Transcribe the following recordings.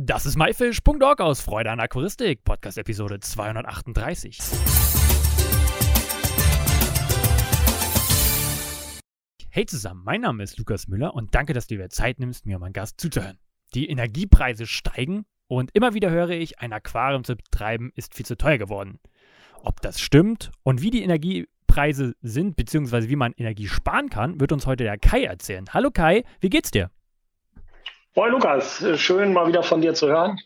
Das ist myfish.org aus Freude an Aquaristik, Podcast Episode 238. Hey zusammen, mein Name ist Lukas Müller und danke, dass du dir Zeit nimmst, mir meinen Gast zuzuhören. Die Energiepreise steigen und immer wieder höre ich, ein Aquarium zu betreiben ist viel zu teuer geworden. Ob das stimmt und wie die Energiepreise sind, beziehungsweise wie man Energie sparen kann, wird uns heute der Kai erzählen. Hallo Kai, wie geht's dir? Moin Lukas, schön mal wieder von dir zu hören.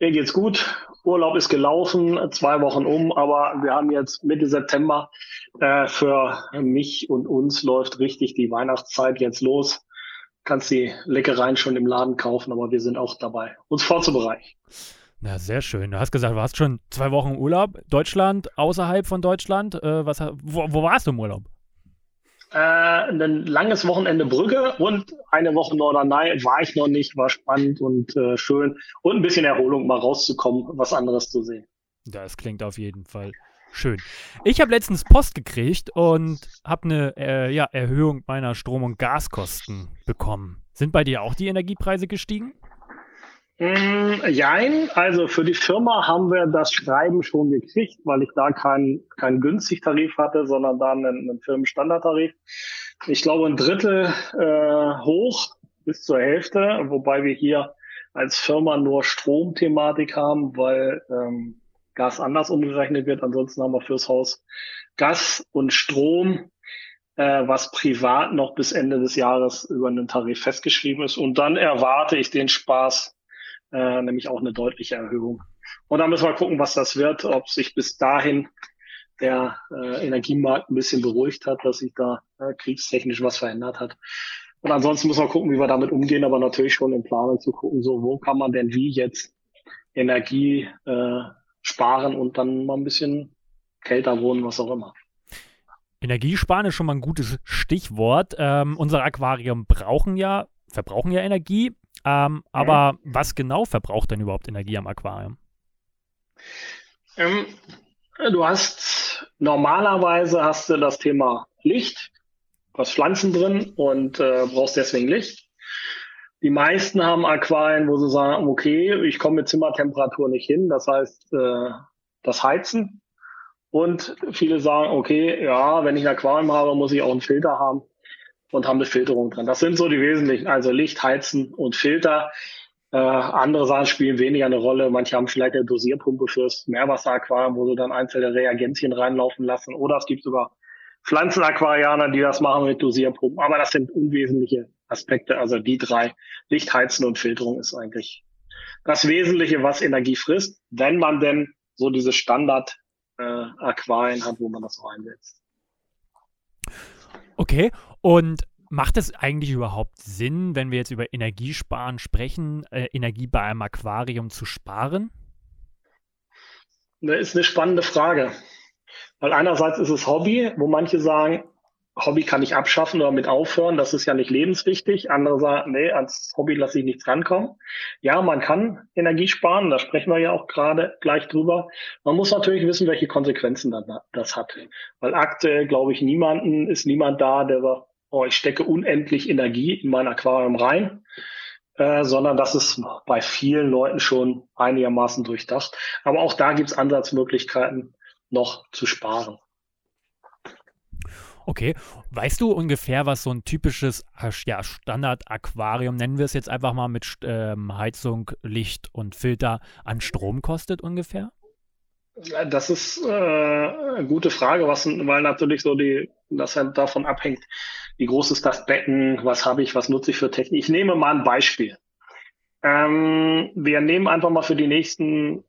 Mir geht's gut. Urlaub ist gelaufen, zwei Wochen um, aber wir haben jetzt Mitte September. Äh, für mich und uns läuft richtig die Weihnachtszeit jetzt los. Kannst die Leckereien schon im Laden kaufen, aber wir sind auch dabei, uns vorzubereiten. Na, sehr schön. Du hast gesagt, du hast schon zwei Wochen Urlaub. Deutschland, außerhalb von Deutschland. Äh, was, wo, wo warst du im Urlaub? Äh, ein langes Wochenende Brügge und eine Woche Norderney war ich noch nicht, war spannend und äh, schön und ein bisschen Erholung mal rauszukommen, was anderes zu sehen. Das klingt auf jeden Fall schön. Ich habe letztens Post gekriegt und habe eine äh, ja, Erhöhung meiner Strom- und Gaskosten bekommen. Sind bei dir auch die Energiepreise gestiegen? Mm, jein, also für die Firma haben wir das Schreiben schon gekriegt, weil ich da keinen kein günstig Tarif hatte, sondern da einen, einen Firmenstandardtarif. Ich glaube ein Drittel äh, hoch bis zur Hälfte, wobei wir hier als Firma nur Stromthematik haben, weil ähm, Gas anders umgerechnet wird. Ansonsten haben wir fürs Haus Gas und Strom, äh, was privat noch bis Ende des Jahres über einen Tarif festgeschrieben ist. Und dann erwarte ich den Spaß äh, nämlich auch eine deutliche Erhöhung. Und dann müssen wir gucken, was das wird, ob sich bis dahin der äh, Energiemarkt ein bisschen beruhigt hat, dass sich da äh, kriegstechnisch was verändert hat. Und ansonsten müssen wir gucken, wie wir damit umgehen, aber natürlich schon in Planung zu gucken, so wo kann man denn wie jetzt Energie äh, sparen und dann mal ein bisschen kälter wohnen, was auch immer. Energiesparen ist schon mal ein gutes Stichwort. Ähm, unsere Aquarien brauchen ja, verbrauchen ja Energie. Ähm, aber mhm. was genau verbraucht denn überhaupt Energie am Aquarium? Ähm, du hast normalerweise hast du das Thema Licht, hast Pflanzen drin und äh, brauchst deswegen Licht. Die meisten haben Aquarien, wo sie sagen, okay, ich komme mit Zimmertemperatur nicht hin, das heißt äh, das Heizen. Und viele sagen, okay, ja, wenn ich ein Aquarium habe, muss ich auch einen Filter haben und haben eine Filterung drin. Das sind so die wesentlichen, also Licht, Heizen und Filter. Äh, andere Sachen spielen weniger eine Rolle. Manche haben vielleicht eine Dosierpumpe fürs Meerwasseraquarium, wo sie dann einzelne Reagenzien reinlaufen lassen. Oder es gibt sogar Pflanzenaquarianer, die das machen mit Dosierpumpen. Aber das sind unwesentliche Aspekte. Also die drei, Licht, Heizen und Filterung ist eigentlich das Wesentliche, was Energie frisst, wenn man denn so diese Standard-Aquarien äh, hat, wo man das einsetzt. Okay, und macht es eigentlich überhaupt Sinn, wenn wir jetzt über Energiesparen sprechen, äh, Energie bei einem Aquarium zu sparen? Das ist eine spannende Frage. Weil einerseits ist es Hobby, wo manche sagen, Hobby kann ich abschaffen oder mit aufhören, das ist ja nicht lebenswichtig. Andere sagen, nee, als Hobby lasse ich nichts rankommen. Ja, man kann Energie sparen, da sprechen wir ja auch gerade gleich drüber. Man muss natürlich wissen, welche Konsequenzen das hat. Weil aktuell, glaube ich, niemanden, ist niemand da, der sagt, oh, ich stecke unendlich Energie in mein Aquarium rein. Äh, sondern das ist bei vielen Leuten schon einigermaßen durchdacht. Aber auch da gibt es Ansatzmöglichkeiten, noch zu sparen. Okay, weißt du ungefähr, was so ein typisches ja, Standard-Aquarium, nennen wir es jetzt einfach mal mit ähm, Heizung, Licht und Filter, an Strom kostet ungefähr? Das ist äh, eine gute Frage, was, weil natürlich so die, das halt davon abhängt, wie groß ist das Becken, was habe ich, was nutze ich für Technik. Ich nehme mal ein Beispiel. Ähm, wir nehmen einfach mal für die nächsten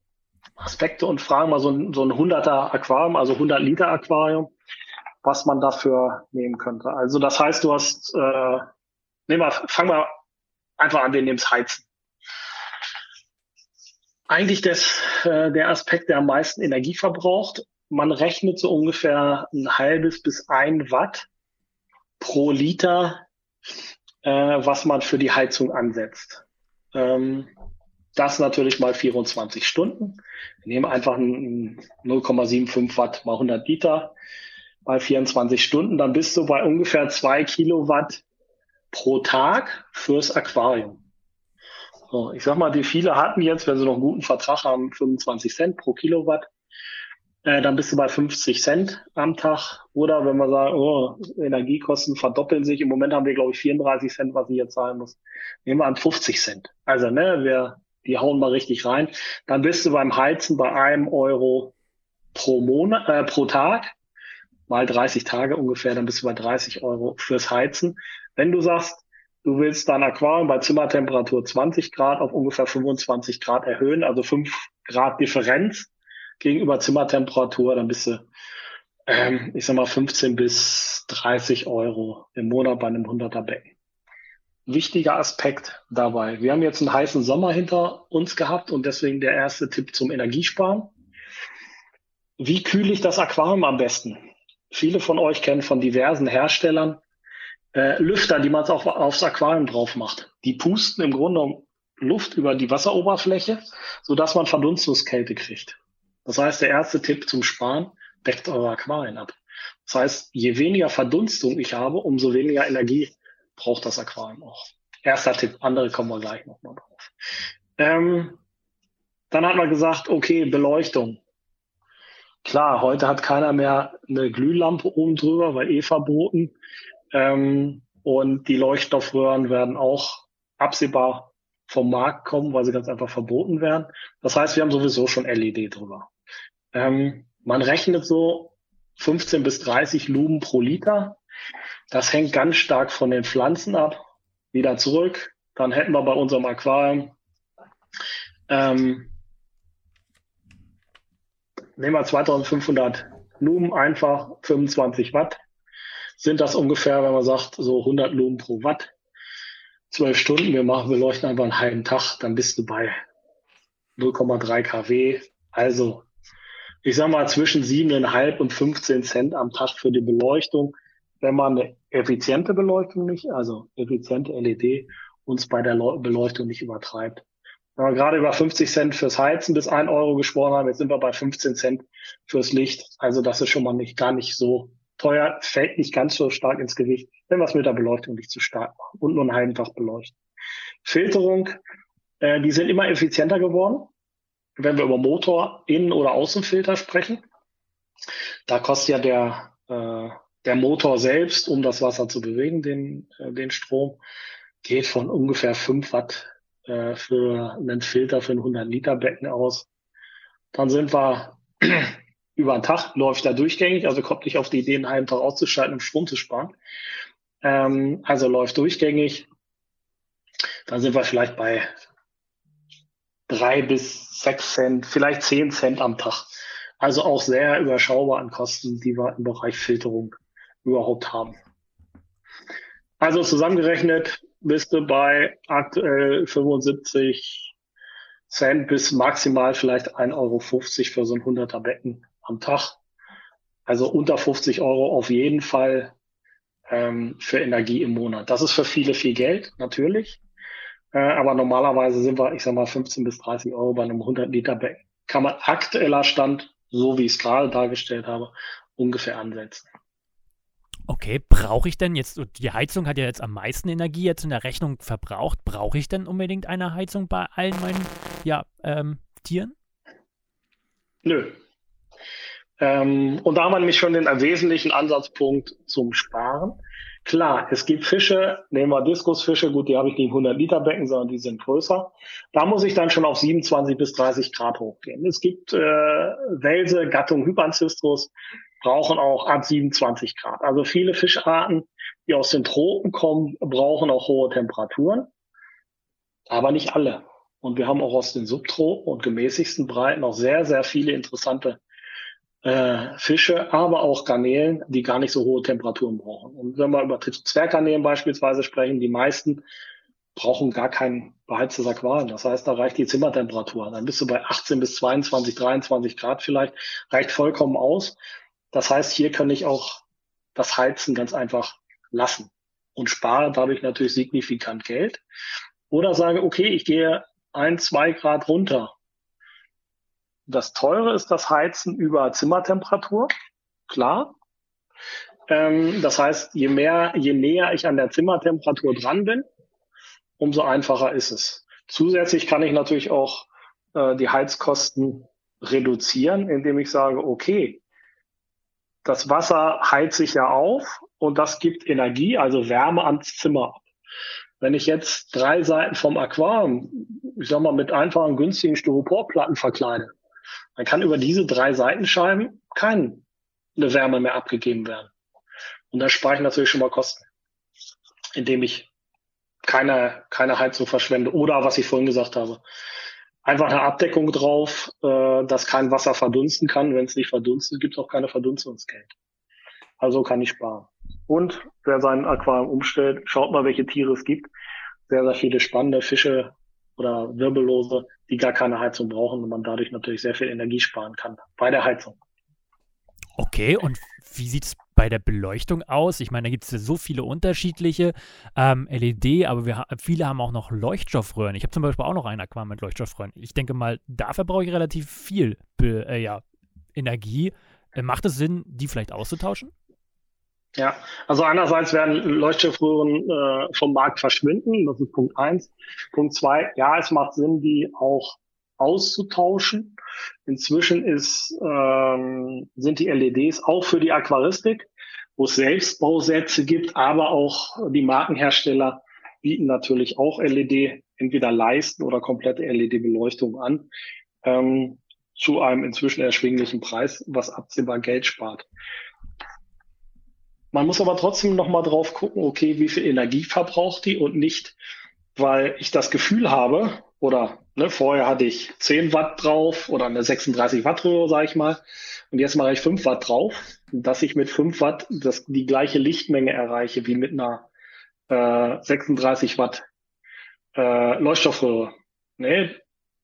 Aspekte und Fragen mal so ein, so ein 100er Aquarium, also 100 Liter Aquarium was man dafür nehmen könnte. Also das heißt, du hast, äh, nehmen wir, fangen wir einfach an, wir nehmen es Heizen. Eigentlich das, äh, der Aspekt, der am meisten Energie verbraucht. Man rechnet so ungefähr ein halbes bis ein Watt pro Liter, äh, was man für die Heizung ansetzt. Ähm, das natürlich mal 24 Stunden. Wir nehmen einfach 0,75 Watt mal 100 Liter bei 24 Stunden, dann bist du bei ungefähr zwei Kilowatt pro Tag fürs Aquarium. So, ich sag mal, die viele hatten jetzt, wenn sie noch einen guten Vertrag haben, 25 Cent pro Kilowatt. Äh, dann bist du bei 50 Cent am Tag. Oder wenn wir sagen, oh, Energiekosten verdoppeln sich. Im Moment haben wir, glaube ich, 34 Cent, was ich jetzt zahlen muss. Nehmen wir an 50 Cent. Also, ne, wir, die hauen mal richtig rein. Dann bist du beim Heizen bei einem Euro pro Monat, äh, pro Tag. Mal 30 Tage ungefähr, dann bist du bei 30 Euro fürs Heizen. Wenn du sagst, Du willst dein Aquarium bei Zimmertemperatur 20 Grad auf ungefähr 25 Grad erhöhen, also 5 Grad Differenz gegenüber Zimmertemperatur, dann bist du, ähm, ich sag mal, 15 bis 30 Euro im Monat bei einem 100er Becken. Wichtiger Aspekt dabei. Wir haben jetzt einen heißen Sommer hinter uns gehabt und deswegen der erste Tipp zum Energiesparen. Wie kühle ich das Aquarium am besten? Viele von euch kennen von diversen Herstellern äh, Lüfter, die man auch aufs Aquarium drauf macht. Die pusten im Grunde Luft über die Wasseroberfläche, sodass man Verdunstungskälte kriegt. Das heißt, der erste Tipp zum Sparen, deckt eure Aquarien ab. Das heißt, je weniger Verdunstung ich habe, umso weniger Energie braucht das Aquarium auch. Erster Tipp, andere kommen wir gleich nochmal drauf. Ähm, dann hat man gesagt, okay, Beleuchtung. Klar, heute hat keiner mehr eine Glühlampe oben drüber, weil eh verboten. Ähm, und die Leuchtstoffröhren werden auch absehbar vom Markt kommen, weil sie ganz einfach verboten werden. Das heißt, wir haben sowieso schon LED drüber. Ähm, man rechnet so 15 bis 30 Lumen pro Liter. Das hängt ganz stark von den Pflanzen ab. Wieder zurück. Dann hätten wir bei unserem Aquarium ähm, nehmen wir 2500 Lumen einfach 25 Watt sind das ungefähr, wenn man sagt, so 100 Lumen pro Watt. Zwölf Stunden, wir machen, wir leuchten einfach einen halben Tag, dann bist du bei 0,3 kW. Also, ich sag mal zwischen 7,5 und 15 Cent am Tag für die Beleuchtung, wenn man eine effiziente Beleuchtung nicht, also effiziente LED, uns bei der Beleuchtung nicht übertreibt. Wenn wir gerade über 50 Cent fürs Heizen bis 1 Euro gesprochen haben, jetzt sind wir bei 15 Cent fürs Licht. Also das ist schon mal nicht gar nicht so teuer, fällt nicht ganz so stark ins Gewicht, wenn wir es mit der Beleuchtung nicht zu stark machen und nur einen halben Tag beleuchten. Filterung, äh, die sind immer effizienter geworden, wenn wir über Motor, Innen- oder Außenfilter sprechen. Da kostet ja der, äh, der Motor selbst, um das Wasser zu bewegen, den, äh, den Strom, geht von ungefähr 5 Watt äh, für einen Filter für ein 100 Liter Becken aus. Dann sind wir über den Tag läuft er durchgängig, also kommt nicht auf die Idee, einen halben Tag auszuschalten, um Strom zu sparen. Ähm, also läuft durchgängig. Dann sind wir vielleicht bei drei bis sechs Cent, vielleicht zehn Cent am Tag. Also auch sehr überschaubar an Kosten, die wir im Bereich Filterung überhaupt haben. Also zusammengerechnet bist du bei aktuell 75 Cent bis maximal vielleicht 1,50 Euro für so ein 100er Becken am Tag. Also unter 50 Euro auf jeden Fall ähm, für Energie im Monat. Das ist für viele viel Geld, natürlich. Äh, aber normalerweise sind wir, ich sag mal, 15 bis 30 Euro bei einem 100 Liter Becken. Kann man aktueller Stand, so wie ich es gerade dargestellt habe, ungefähr ansetzen. Okay, brauche ich denn jetzt, die Heizung hat ja jetzt am meisten Energie jetzt in der Rechnung verbraucht, brauche ich denn unbedingt eine Heizung bei allen meinen ja, ähm, Tieren? Nö, ähm, und da haben wir nämlich schon den wesentlichen Ansatzpunkt zum Sparen. Klar, es gibt Fische, nehmen wir Diskusfische, gut, die habe ich nicht im 100 Liter Becken, sondern die sind größer. Da muss ich dann schon auf 27 bis 30 Grad hochgehen. Es gibt äh, Welse, Gattung Hypancystrus, brauchen auch ab 27 Grad. Also viele Fischarten, die aus den Tropen kommen, brauchen auch hohe Temperaturen, aber nicht alle. Und wir haben auch aus den Subtropen und gemäßigsten Breiten auch sehr, sehr viele interessante äh, Fische, aber auch Garnelen, die gar nicht so hohe Temperaturen brauchen. Und wenn wir über Zwerggarnelen beispielsweise sprechen, die meisten brauchen gar kein beheiztes Aquarium. Das heißt, da reicht die Zimmertemperatur. Dann bist du bei 18 bis 22, 23 Grad vielleicht, reicht vollkommen aus. Das heißt, hier kann ich auch das Heizen ganz einfach lassen und spare dadurch natürlich signifikant Geld. Oder sage, okay, ich gehe ein, zwei Grad runter das Teure ist das Heizen über Zimmertemperatur, klar. Ähm, das heißt, je mehr, je näher ich an der Zimmertemperatur dran bin, umso einfacher ist es. Zusätzlich kann ich natürlich auch äh, die Heizkosten reduzieren, indem ich sage, okay, das Wasser heizt sich ja auf und das gibt Energie, also Wärme ans Zimmer ab. Wenn ich jetzt drei Seiten vom Aquarium, ich sag mal, mit einfachen, günstigen Styroporplatten verkleide, dann kann über diese drei Seitenscheiben keine Wärme mehr abgegeben werden. Und da spare ich natürlich schon mal Kosten, indem ich keine, keine Heizung verschwende. Oder was ich vorhin gesagt habe, einfach eine Abdeckung drauf, äh, dass kein Wasser verdunsten kann. Wenn es nicht verdunstet, gibt es auch keine Verdunstungskälte. Also kann ich sparen. Und wer sein Aquarium umstellt, schaut mal, welche Tiere es gibt. Sehr, sehr viele spannende Fische oder Wirbellose, die gar keine Heizung brauchen und man dadurch natürlich sehr viel Energie sparen kann bei der Heizung. Okay, und wie sieht es bei der Beleuchtung aus? Ich meine, da gibt es ja so viele unterschiedliche ähm, LED, aber wir, viele haben auch noch Leuchtstoffröhren. Ich habe zum Beispiel auch noch ein Aquarium mit Leuchtstoffröhren. Ich denke mal, dafür brauche ich relativ viel äh, ja, Energie. Äh, macht es Sinn, die vielleicht auszutauschen? Ja, also einerseits werden Leuchtstoffröhren äh, vom Markt verschwinden, das ist Punkt eins. Punkt zwei, ja, es macht Sinn, die auch auszutauschen. Inzwischen ist, ähm, sind die LEDs auch für die Aquaristik, wo es Selbstbausätze gibt, aber auch die Markenhersteller bieten natürlich auch LED, entweder leisten oder komplette LED-Beleuchtung an, ähm, zu einem inzwischen erschwinglichen Preis, was absehbar Geld spart. Man muss aber trotzdem nochmal drauf gucken, okay, wie viel Energie verbraucht die und nicht, weil ich das Gefühl habe, oder ne, vorher hatte ich 10 Watt drauf oder eine 36 Watt Röhre, sage ich mal, und jetzt mache ich 5 Watt drauf, dass ich mit 5 Watt das, die gleiche Lichtmenge erreiche wie mit einer äh, 36 Watt äh, Leuchtstoffröhre. Nee,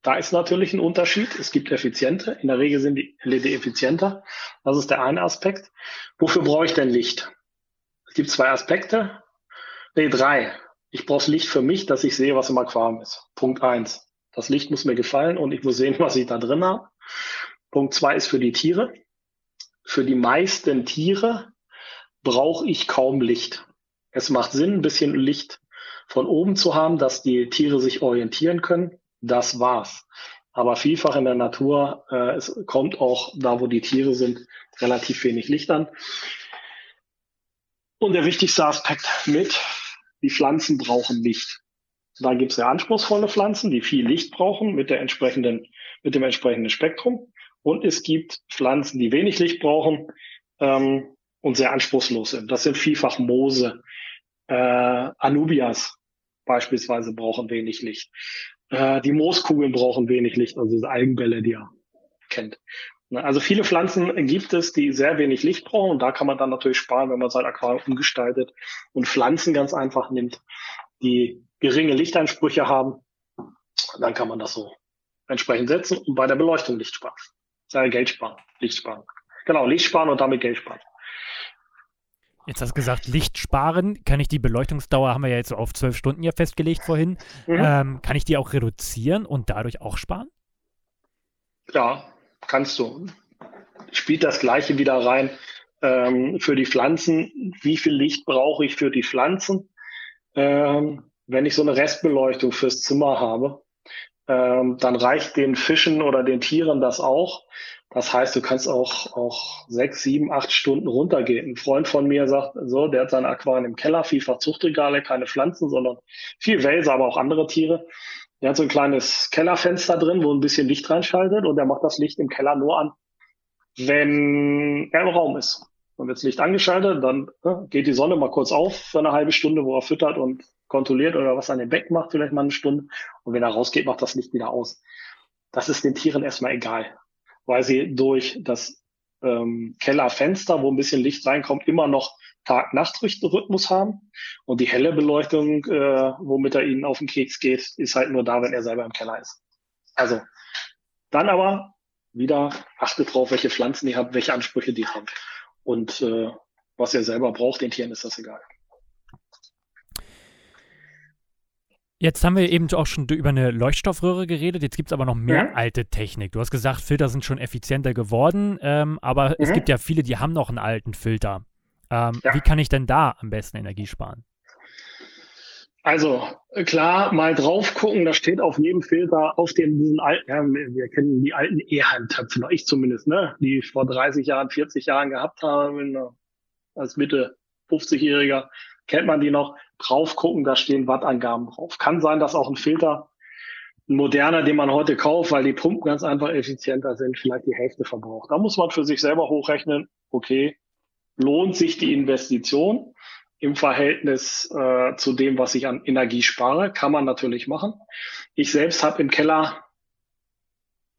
da ist natürlich ein Unterschied. Es gibt effiziente. In der Regel sind die LED effizienter. Das ist der eine Aspekt. Wofür brauche ich denn Licht? Es gibt zwei Aspekte. Nee, drei. Ich brauche Licht für mich, dass ich sehe, was im Aquarium ist. Punkt eins. Das Licht muss mir gefallen und ich muss sehen, was ich da drin habe. Punkt zwei ist für die Tiere. Für die meisten Tiere brauche ich kaum Licht. Es macht Sinn, ein bisschen Licht von oben zu haben, dass die Tiere sich orientieren können. Das war's. Aber vielfach in der Natur, äh, es kommt auch da, wo die Tiere sind, relativ wenig Licht an. Und der wichtigste Aspekt mit, die Pflanzen brauchen Licht. Da gibt es sehr anspruchsvolle Pflanzen, die viel Licht brauchen mit, der entsprechenden, mit dem entsprechenden Spektrum. Und es gibt Pflanzen, die wenig Licht brauchen ähm, und sehr anspruchslos sind. Das sind vielfach Moose. Äh, Anubias beispielsweise brauchen wenig Licht. Äh, die Mooskugeln brauchen wenig Licht, also diese Algenbälle, die ihr kennt. Ne, also viele Pflanzen gibt es, die sehr wenig Licht brauchen und da kann man dann natürlich sparen, wenn man sein Aquarium umgestaltet und Pflanzen ganz einfach nimmt, die geringe Lichtansprüche haben. Dann kann man das so entsprechend setzen und bei der Beleuchtung Licht sparen. Äh, Geld sparen, Licht sparen. Genau, Licht sparen und damit Geld sparen. Jetzt hast du gesagt, Licht sparen. Kann ich die Beleuchtungsdauer, haben wir ja jetzt auf zwölf Stunden ja festgelegt vorhin, mhm. ähm, kann ich die auch reduzieren und dadurch auch sparen? Ja, kannst du. Spielt das Gleiche wieder rein ähm, für die Pflanzen. Wie viel Licht brauche ich für die Pflanzen? Ähm, wenn ich so eine Restbeleuchtung fürs Zimmer habe, ähm, dann reicht den Fischen oder den Tieren das auch. Das heißt, du kannst auch, auch sechs, sieben, acht Stunden runtergehen. Ein Freund von mir sagt so, der hat sein Aquarium im Keller, vielfach Zuchtregale, keine Pflanzen, sondern viel Wälse, aber auch andere Tiere. Der hat so ein kleines Kellerfenster drin, wo ein bisschen Licht reinschaltet und der macht das Licht im Keller nur an, wenn er im Raum ist. Dann wird das Licht angeschaltet, dann ne, geht die Sonne mal kurz auf für eine halbe Stunde, wo er füttert und kontrolliert oder was an dem Becken macht, vielleicht mal eine Stunde. Und wenn er rausgeht, macht das Licht wieder aus. Das ist den Tieren erstmal egal, weil sie durch das ähm, Kellerfenster, wo ein bisschen Licht reinkommt, immer noch Tag-Nacht-Rhythmus haben. Und die helle Beleuchtung, äh, womit er ihnen auf den Keks geht, ist halt nur da, wenn er selber im Keller ist. Also, dann aber wieder achtet drauf, welche Pflanzen ihr habt, welche Ansprüche die haben. Und äh, was ihr selber braucht, den Tieren ist das egal. Jetzt haben wir eben auch schon über eine Leuchtstoffröhre geredet. Jetzt gibt es aber noch mehr ja. alte Technik. Du hast gesagt, Filter sind schon effizienter geworden, ähm, aber mhm. es gibt ja viele, die haben noch einen alten Filter. Ähm, ja. Wie kann ich denn da am besten Energie sparen? Also klar, mal drauf gucken, da steht auf jedem Filter, auf dem diesen alten, ja, wir kennen die alten E-Handtöpfe, ich zumindest, ne, die ich vor 30 Jahren, 40 Jahren gehabt habe, als Mitte 50-Jähriger, kennt man die noch, drauf gucken, da stehen Wattangaben drauf. Kann sein, dass auch ein Filter, ein moderner, den man heute kauft, weil die Pumpen ganz einfach effizienter sind, vielleicht die Hälfte verbraucht. Da muss man für sich selber hochrechnen, okay, lohnt sich die Investition? Im Verhältnis äh, zu dem, was ich an Energie spare. Kann man natürlich machen. Ich selbst habe im Keller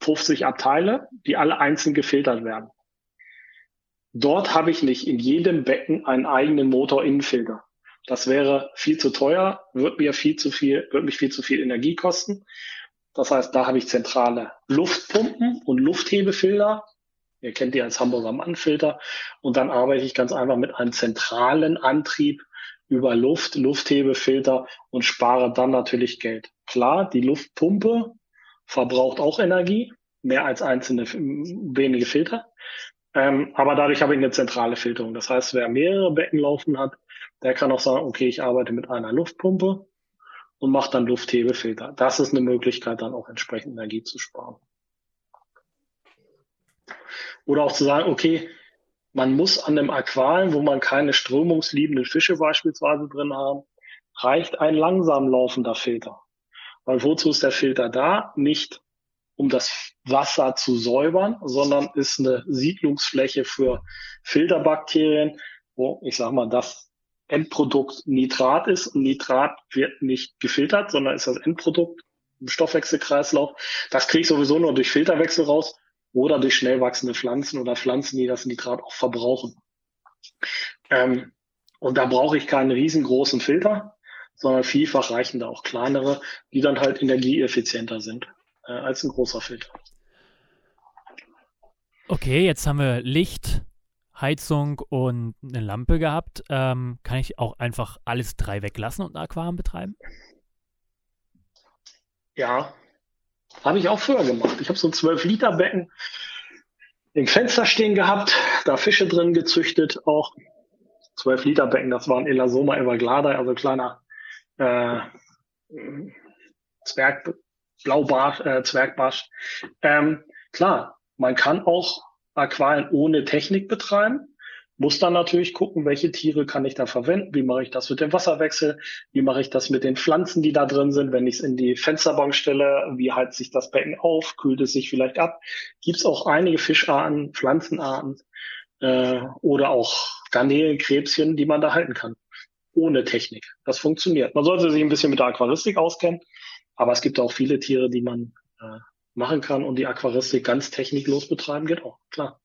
50 Abteile, die alle einzeln gefiltert werden. Dort habe ich nicht in jedem Becken einen eigenen Motorinnenfilter. Das wäre viel zu teuer, wird mir viel zu viel, wird mich viel zu viel Energie kosten. Das heißt, da habe ich zentrale Luftpumpen und Lufthebefilter, Ihr kennt die als Hamburger Mannfilter. Und dann arbeite ich ganz einfach mit einem zentralen Antrieb über Luft, Lufthebefilter und spare dann natürlich Geld. Klar, die Luftpumpe verbraucht auch Energie, mehr als einzelne wenige Filter. Ähm, aber dadurch habe ich eine zentrale Filterung. Das heißt, wer mehrere Becken laufen hat, der kann auch sagen, okay, ich arbeite mit einer Luftpumpe und mache dann Lufthebefilter. Das ist eine Möglichkeit, dann auch entsprechend Energie zu sparen. Oder auch zu sagen, okay, man muss an einem Aquarium, wo man keine strömungsliebenden Fische beispielsweise drin haben, reicht ein langsam laufender Filter. Weil wozu ist der Filter da? Nicht um das Wasser zu säubern, sondern ist eine Siedlungsfläche für Filterbakterien, wo ich sag mal, das Endprodukt Nitrat ist. Und Nitrat wird nicht gefiltert, sondern ist das Endprodukt im Stoffwechselkreislauf. Das kriege ich sowieso nur durch Filterwechsel raus oder durch schnell wachsende Pflanzen oder Pflanzen, die das Nitrat auch verbrauchen. Ähm, und da brauche ich keinen riesengroßen Filter, sondern vielfach reichen da auch kleinere, die dann halt energieeffizienter sind äh, als ein großer Filter. Okay, jetzt haben wir Licht, Heizung und eine Lampe gehabt. Ähm, kann ich auch einfach alles drei weglassen und ein Aquarium betreiben? Ja, habe ich auch früher gemacht. Ich habe so ein 12-Liter-Becken im Fenster stehen gehabt, da Fische drin gezüchtet, auch 12-Liter-Becken, das war ein Elasoma everglada, also kleiner äh, Zwerg, Blaubarsch, äh, Zwergbarsch. Ähm, klar, man kann auch Aquarien ohne Technik betreiben muss dann natürlich gucken, welche Tiere kann ich da verwenden, wie mache ich das mit dem Wasserwechsel, wie mache ich das mit den Pflanzen, die da drin sind, wenn ich es in die Fensterbank stelle, wie heizt sich das Becken auf, kühlt es sich vielleicht ab. Gibt es auch einige Fischarten, Pflanzenarten äh, oder auch Garnelen, Krebschen, die man da halten kann, ohne Technik. Das funktioniert. Man sollte sich ein bisschen mit der Aquaristik auskennen, aber es gibt auch viele Tiere, die man äh, machen kann und die Aquaristik ganz techniklos betreiben geht auch, klar.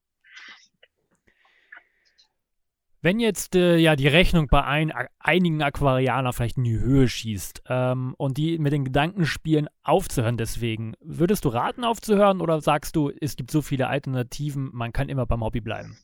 Wenn jetzt äh, ja die Rechnung bei ein, einigen Aquarianer vielleicht in die Höhe schießt ähm, und die mit den Gedanken spielen, aufzuhören deswegen, würdest du raten aufzuhören oder sagst du, es gibt so viele Alternativen, man kann immer beim Hobby bleiben?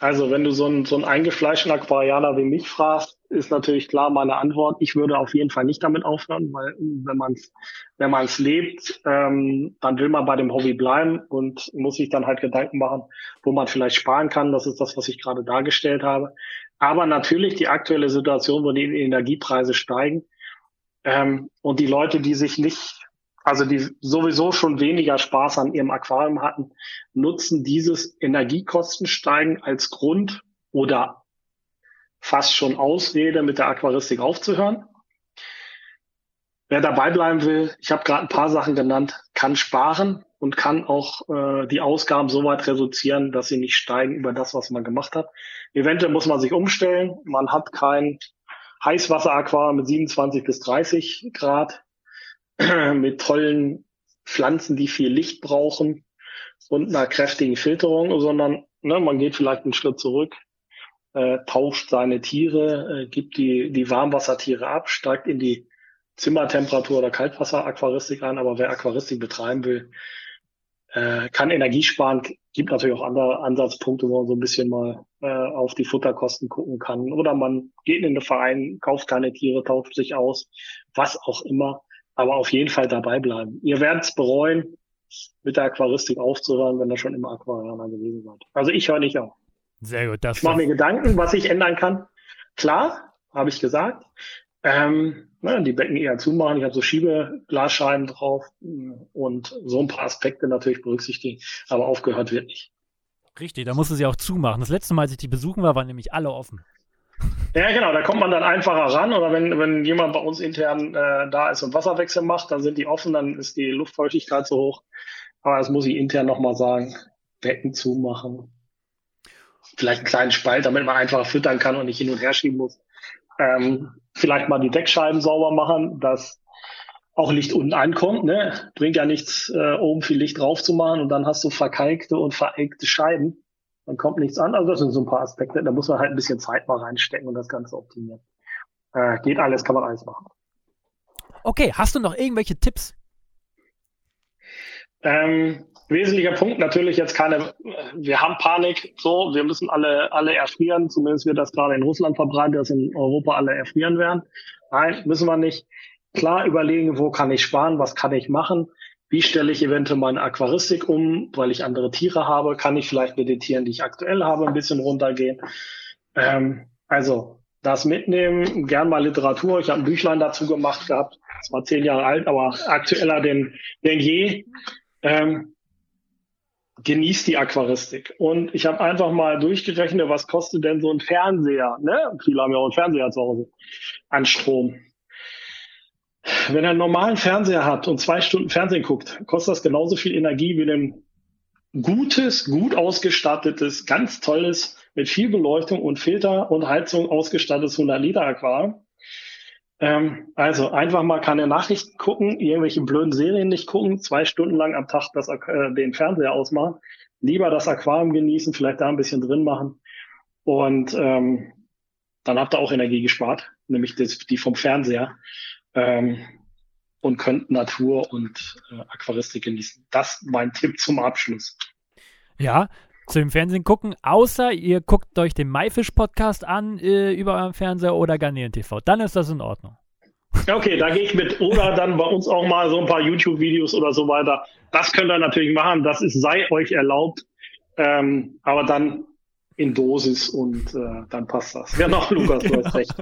Also wenn du so einen, so einen eingefleischten Aquarianer wie mich fragst, ist natürlich klar meine Antwort. Ich würde auf jeden Fall nicht damit aufhören, weil wenn man es wenn man's lebt, ähm, dann will man bei dem Hobby bleiben und muss sich dann halt Gedanken machen, wo man vielleicht sparen kann. Das ist das, was ich gerade dargestellt habe. Aber natürlich die aktuelle Situation, wo die Energiepreise steigen ähm, und die Leute, die sich nicht also die sowieso schon weniger Spaß an ihrem Aquarium hatten, nutzen dieses Energiekostensteigen als Grund oder fast schon Ausrede, mit der Aquaristik aufzuhören. Wer dabei bleiben will, ich habe gerade ein paar Sachen genannt, kann sparen und kann auch äh, die Ausgaben so weit reduzieren, dass sie nicht steigen über das, was man gemacht hat. Eventuell muss man sich umstellen. Man hat kein Heißwasseraquarium mit 27 bis 30 Grad mit tollen Pflanzen, die viel Licht brauchen und einer kräftigen Filterung, sondern ne, man geht vielleicht einen Schritt zurück, äh, tauscht seine Tiere, äh, gibt die, die Warmwassertiere ab, steigt in die Zimmertemperatur oder Kaltwasseraquaristik ein, aber wer Aquaristik betreiben will, äh, kann Energie sparen, gibt natürlich auch andere Ansatzpunkte, wo man so ein bisschen mal äh, auf die Futterkosten gucken kann. Oder man geht in den Verein, kauft keine Tiere, tauscht sich aus, was auch immer aber auf jeden Fall dabei bleiben. Ihr werdet es bereuen, mit der Aquaristik aufzuhören, wenn ihr schon immer Aquarianer gewesen seid. Also ich höre nicht auf. Sehr gut. Das ich mache mir Gedanken, was ich ändern kann. Klar, habe ich gesagt. Ähm, ne, die Becken eher zumachen. Ich habe so Schiebeglasscheiben drauf und so ein paar Aspekte natürlich berücksichtigen, aber aufgehört wird nicht. Richtig, da musste sie auch zumachen. Das letzte Mal, als ich die besuchen war, waren nämlich alle offen. Ja, genau, da kommt man dann einfacher ran. Oder wenn, wenn jemand bei uns intern äh, da ist und Wasserwechsel macht, dann sind die offen, dann ist die Luftfeuchtigkeit so hoch. Aber das muss ich intern nochmal sagen. Becken zumachen. Vielleicht einen kleinen Spalt, damit man einfacher füttern kann und nicht hin und her schieben muss. Ähm, vielleicht mal die Deckscheiben sauber machen, dass auch Licht unten ankommt. Ne? Bringt ja nichts, äh, oben viel Licht drauf zu machen und dann hast du verkalkte und vereckte Scheiben. Dann kommt nichts an. Also das sind so ein paar Aspekte. Da muss man halt ein bisschen Zeit mal reinstecken und das Ganze optimieren. Äh, geht alles, kann man alles machen. Okay, hast du noch irgendwelche Tipps? Ähm, wesentlicher Punkt natürlich jetzt keine, wir haben Panik, so, wir müssen alle, alle erfrieren, zumindest wird das gerade in Russland verbreitet, dass in Europa alle erfrieren werden. Nein, müssen wir nicht. Klar überlegen, wo kann ich sparen, was kann ich machen, wie stelle ich eventuell meine Aquaristik um, weil ich andere Tiere habe, kann ich vielleicht mit den Tieren, die ich aktuell habe, ein bisschen runtergehen. Ähm, also das mitnehmen, gern mal Literatur. Ich habe ein Büchlein dazu gemacht gehabt, es war zehn Jahre alt, aber aktueller denn, denn je. Ähm, genießt die Aquaristik. Und ich habe einfach mal durchgerechnet, was kostet denn so ein Fernseher? Ne? Viele haben ja auch einen Fernseher zu Hause an Strom. Wenn er einen normalen Fernseher hat und zwei Stunden Fernsehen guckt, kostet das genauso viel Energie wie ein gutes, gut ausgestattetes, ganz tolles, mit viel Beleuchtung und Filter und Heizung ausgestattetes 100 Liter Aquarium. Ähm, also einfach mal keine Nachrichten gucken, irgendwelche blöden Serien nicht gucken, zwei Stunden lang am Tag das, äh, den Fernseher ausmachen, lieber das Aquarium genießen, vielleicht da ein bisschen drin machen. Und ähm, dann habt ihr auch Energie gespart, nämlich das, die vom Fernseher ähm, und könnt Natur und äh, Aquaristik genießen. Das mein Tipp zum Abschluss. Ja, zu dem Fernsehen gucken, außer ihr guckt euch den Maifisch-Podcast an äh, über eurem Fernseher oder Garnelen TV. Dann ist das in Ordnung. Okay, da gehe ich mit. Oder dann bei uns auch mal so ein paar YouTube-Videos oder so weiter. Das könnt ihr natürlich machen. Das ist, sei euch erlaubt. Ähm, aber dann in Dosis und äh, dann passt das. Genau, Lukas, du hast recht.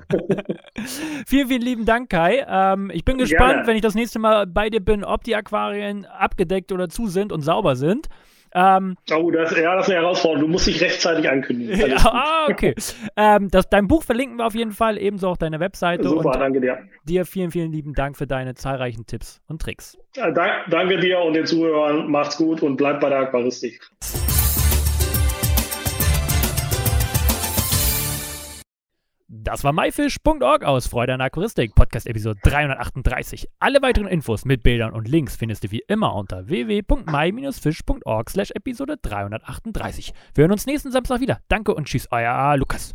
vielen, vielen lieben Dank, Kai. Ähm, ich bin gespannt, Gerne. wenn ich das nächste Mal bei dir bin, ob die Aquarien abgedeckt oder zu sind und sauber sind. Ähm, oh, das, ja, das ist eine Herausforderung. Du musst dich rechtzeitig ankündigen. Ja, ah, okay. ähm, das, dein Buch verlinken wir auf jeden Fall, ebenso auch deine Webseite. Super, danke dir. Dir vielen, vielen lieben Dank für deine zahlreichen Tipps und Tricks. Ja, dank, danke dir und den Zuhörern. Macht's gut und bleibt bei der Aquaristik. Das war myfish.org aus Freude an Aquaristik, Podcast Episode 338. Alle weiteren Infos mit Bildern und Links findest du wie immer unter www.my-fish.org slash Episode 338. Wir hören uns nächsten Samstag wieder. Danke und tschüss, euer Lukas.